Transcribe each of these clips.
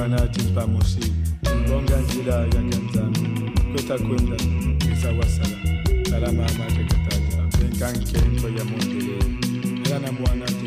umwana ati nzibamushima bonga nzira yange mzami kwetakwenda ngizawasala kala mama tekataja benkankenko yamundele era na mwana ati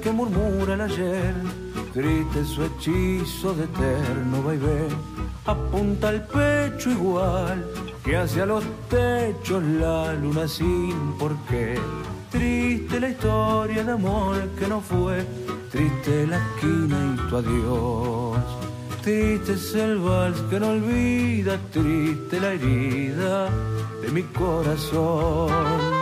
Que murmura el ayer, triste su hechizo de eterno vaivén, apunta al pecho igual que hacia los techos la luna sin por qué. Triste la historia de amor que no fue, triste la esquina y tu adiós. Triste es el vals que no olvida, triste la herida de mi corazón.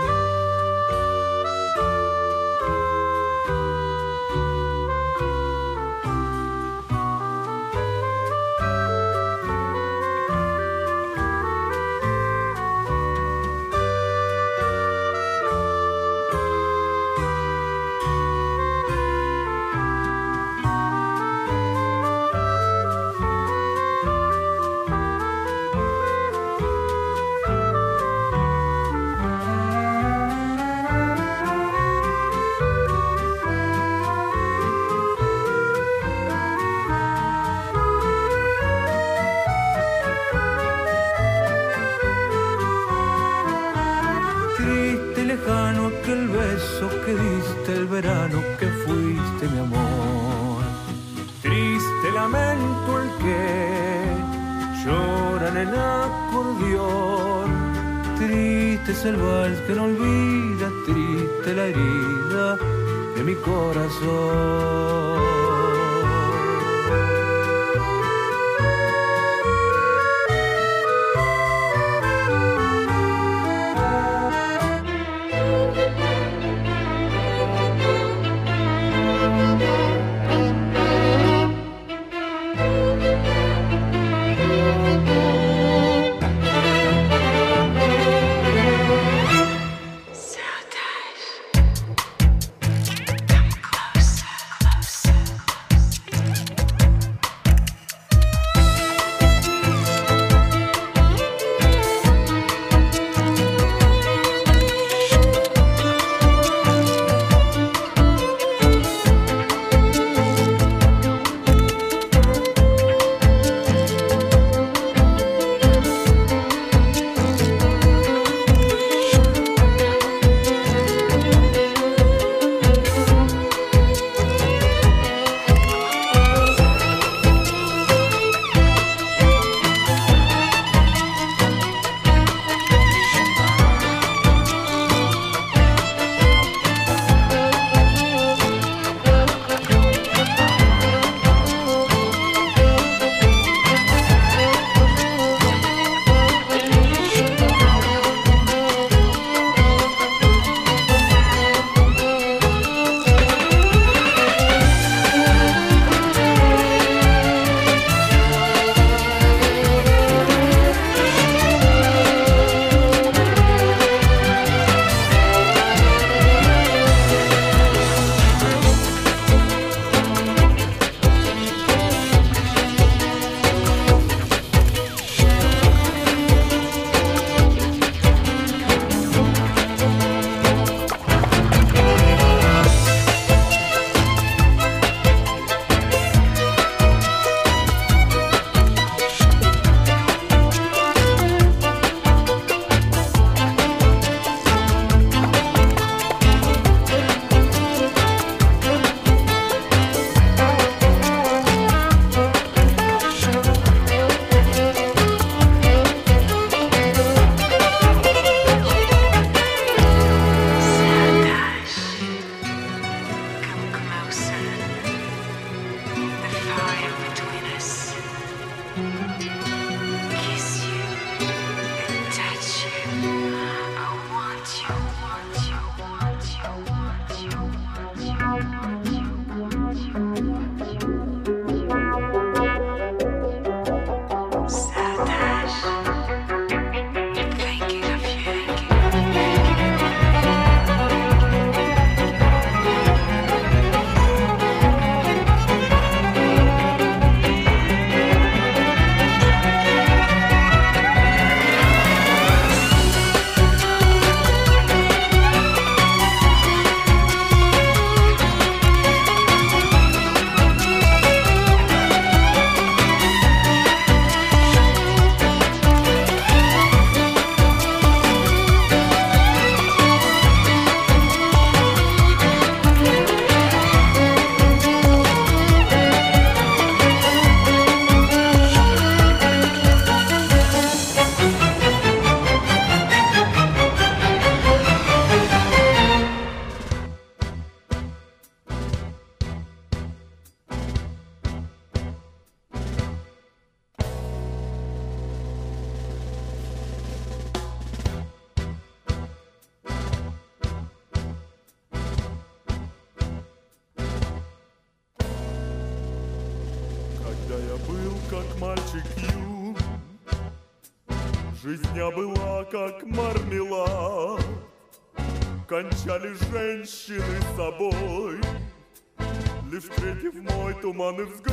Ivanov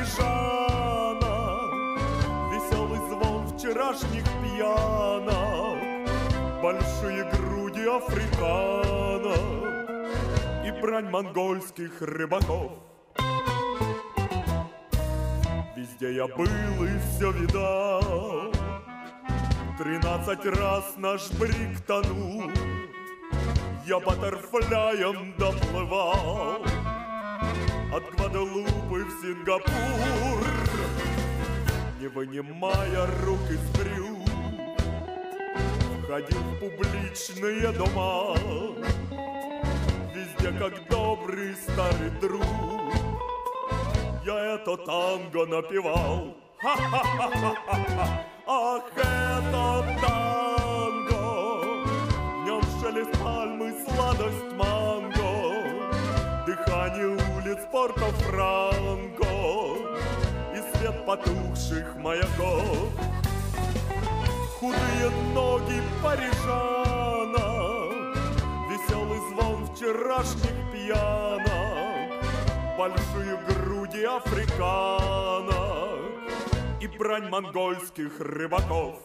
ноги парижана Веселый звон вчерашних пьянок. Большие груди африкана И брань монгольских рыбаков. Везде я был и все видал. Тринадцать раз наш брик тонул. Я баттерфляем доплывал От Гваделупы в Сингапур Не вынимая рук из брюк Входил в публичные дома. Везде как добрый старый друг. Я это танго напевал. Ха-ха-ха-ха-ха. Ах, это танго! В нем шелест пальмы, сладость Дыхание улиц Порто-Франко И свет потухших маяков. Худые ноги парижана Веселый звон вчерашних пьянок Большие груди африканок И брань монгольских рыбаков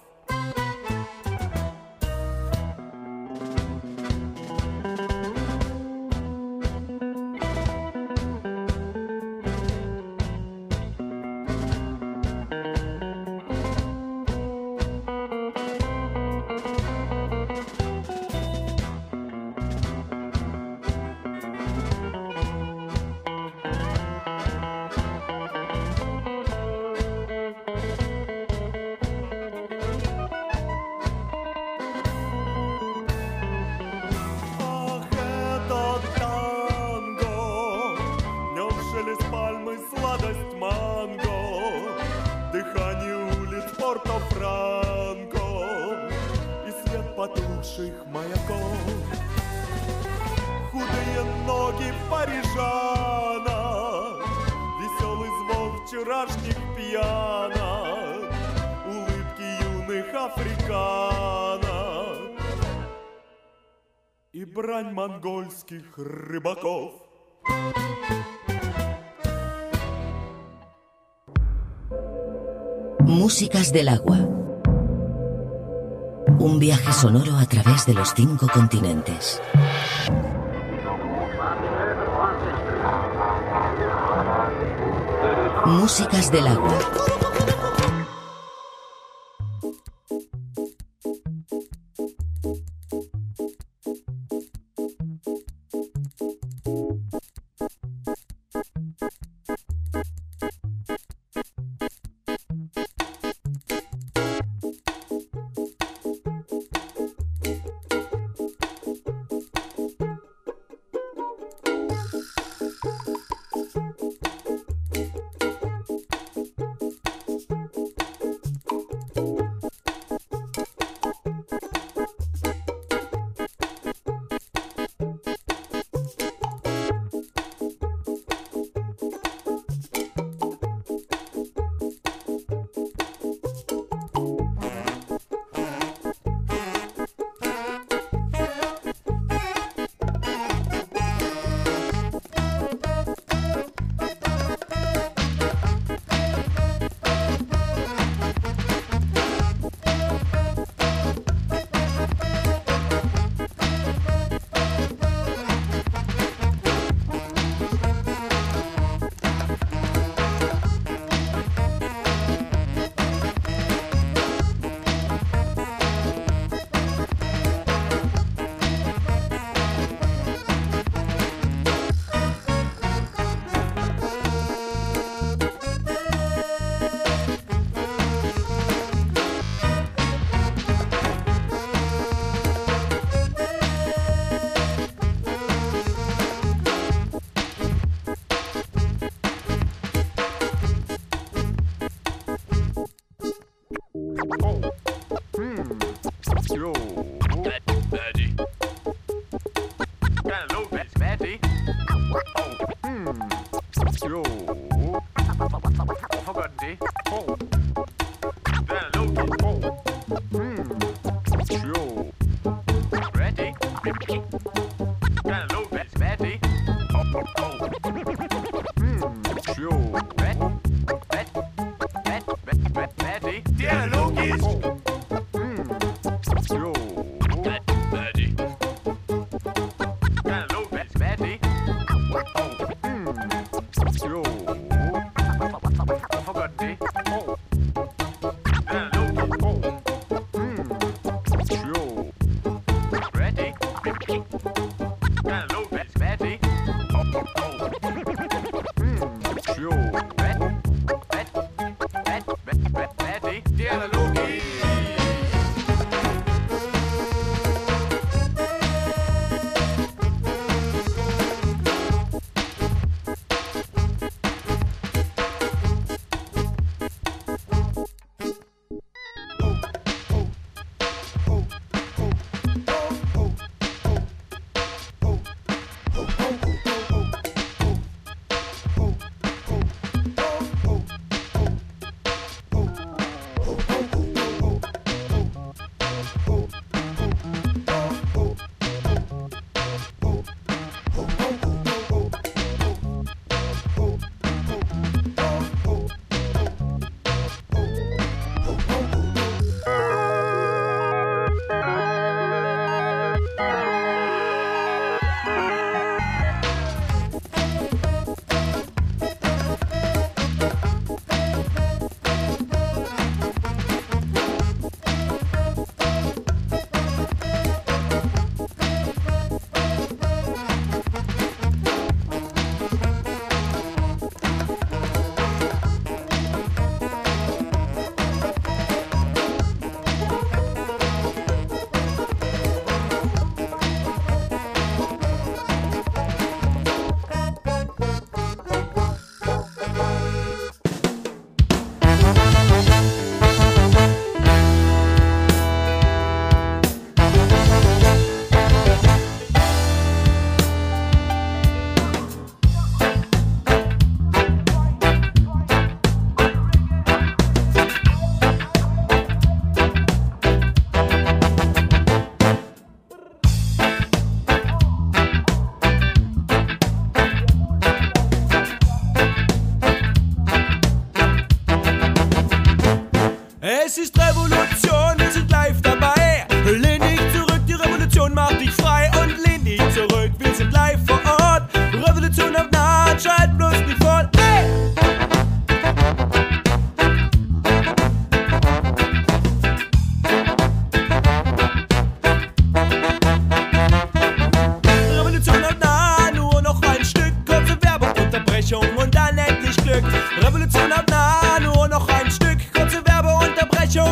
вчерашних пьянок Улыбки юных африканок и брань монгольских рыбаков. Músicas del agua. Un viaje sonoro a través de los cinco continentes. Músicas del agua.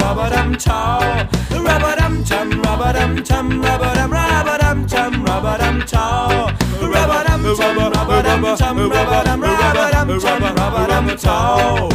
rubba dum chow. Rubba dum tum, rubba dum tum, rubba dum rubba dum tum, rubba dum chow. Rubba dum chum, rubba dum tum, rubba dum rubba dum chum, rubba dum chow.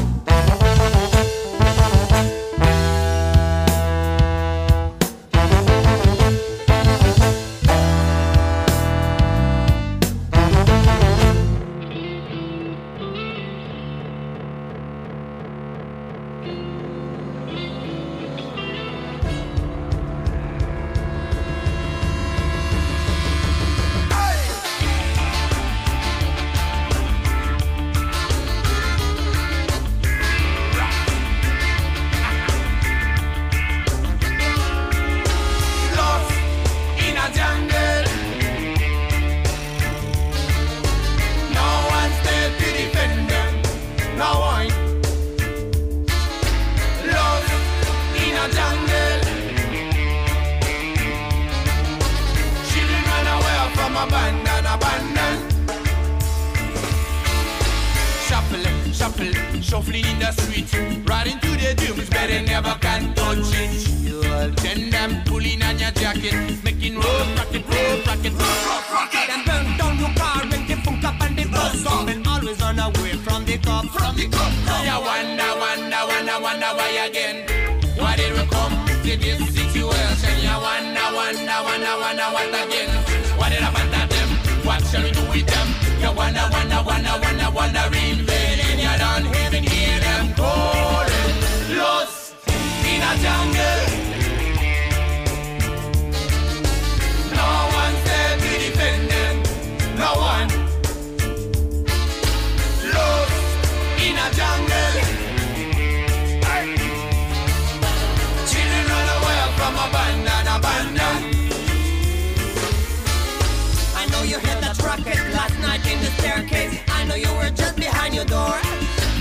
you were just behind your door.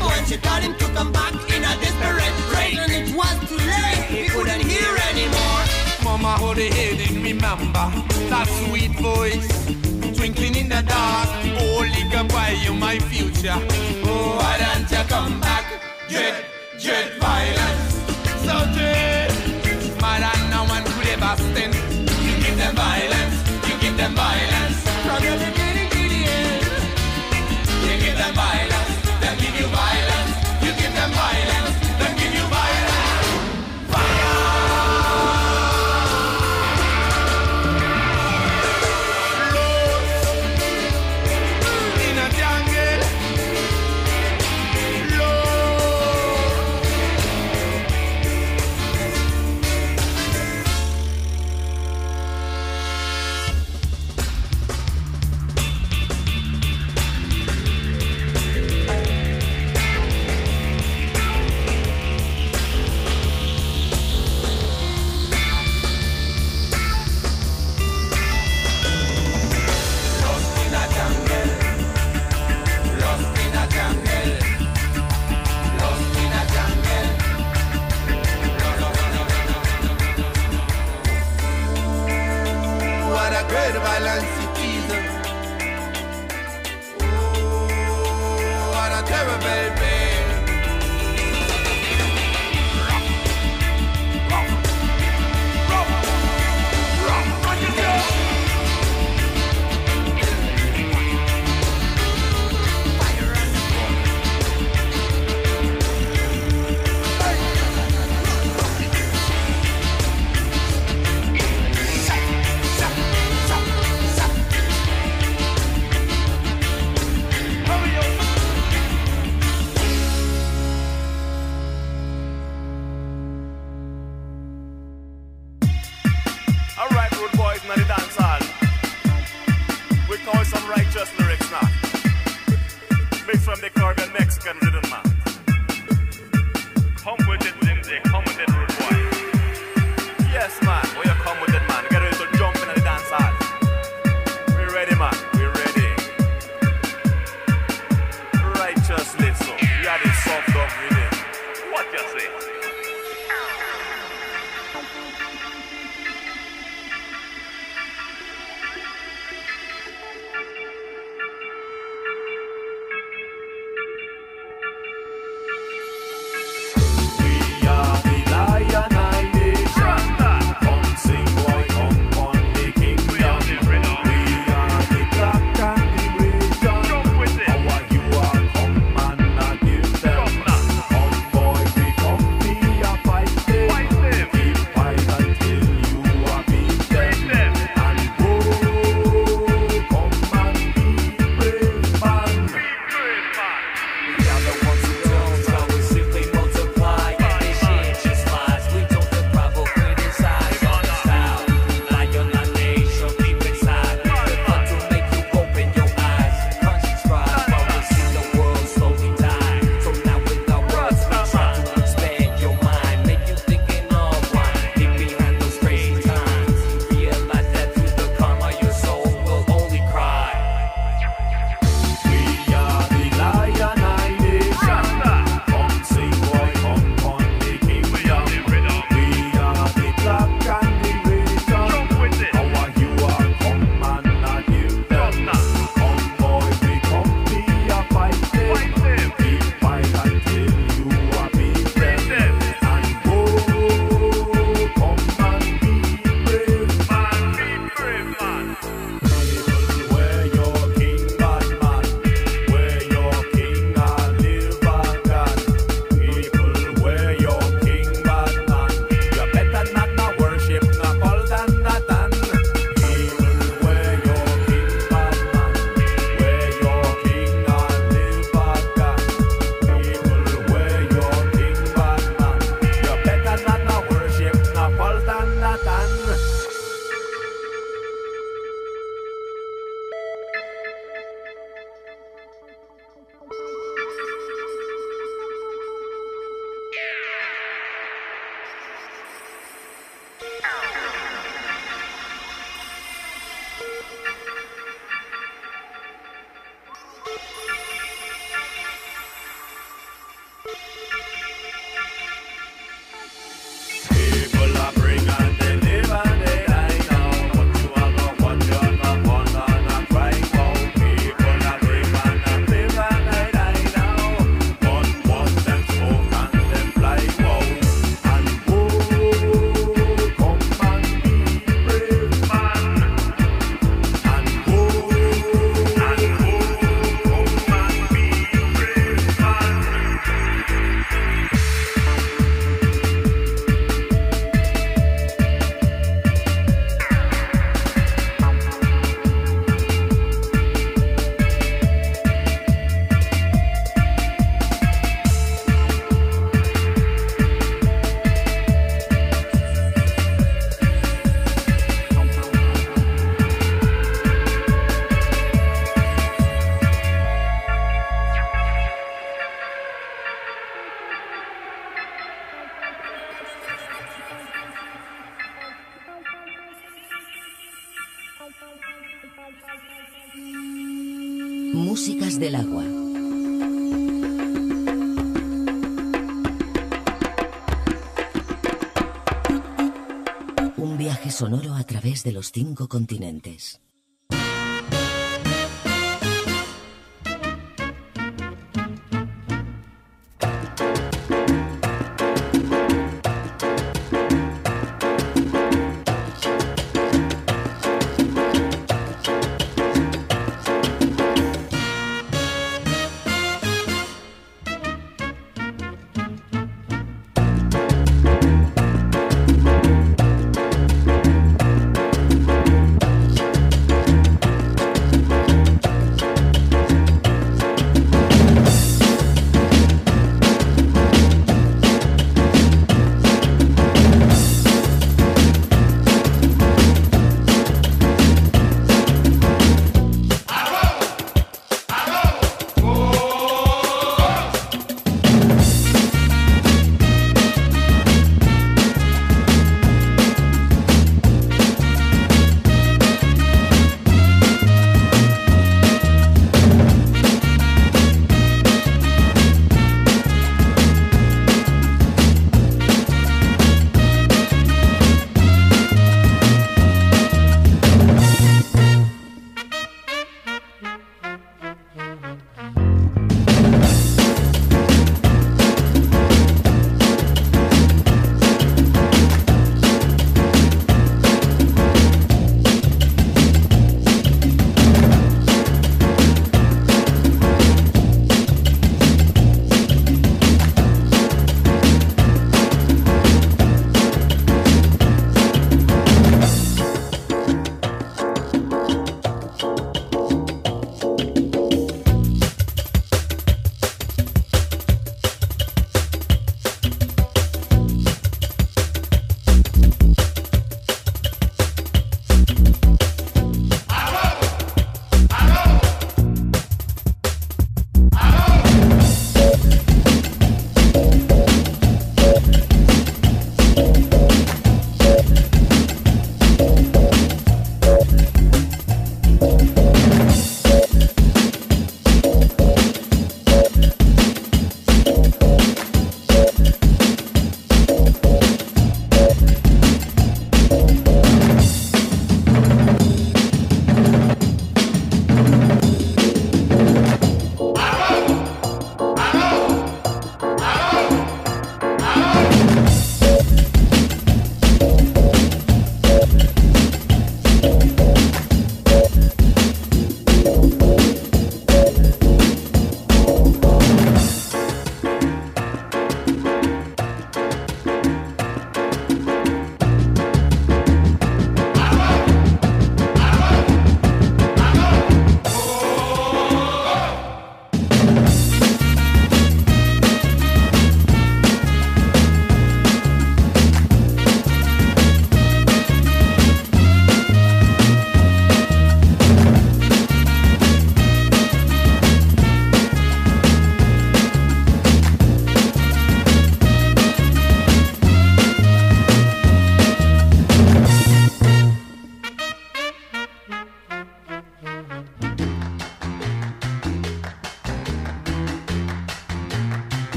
When she told him to come back in a desperate rage, and it was too late, he couldn't hear anymore. Mama, how the hell did remember that sweet voice twinkling in the dark? Oh, liquor by you, my future. Oh, why don't you come back? Dread, dread violence, so dread. Mad no one could ever stand. You give them violence. Sonoro a través de los cinco continentes.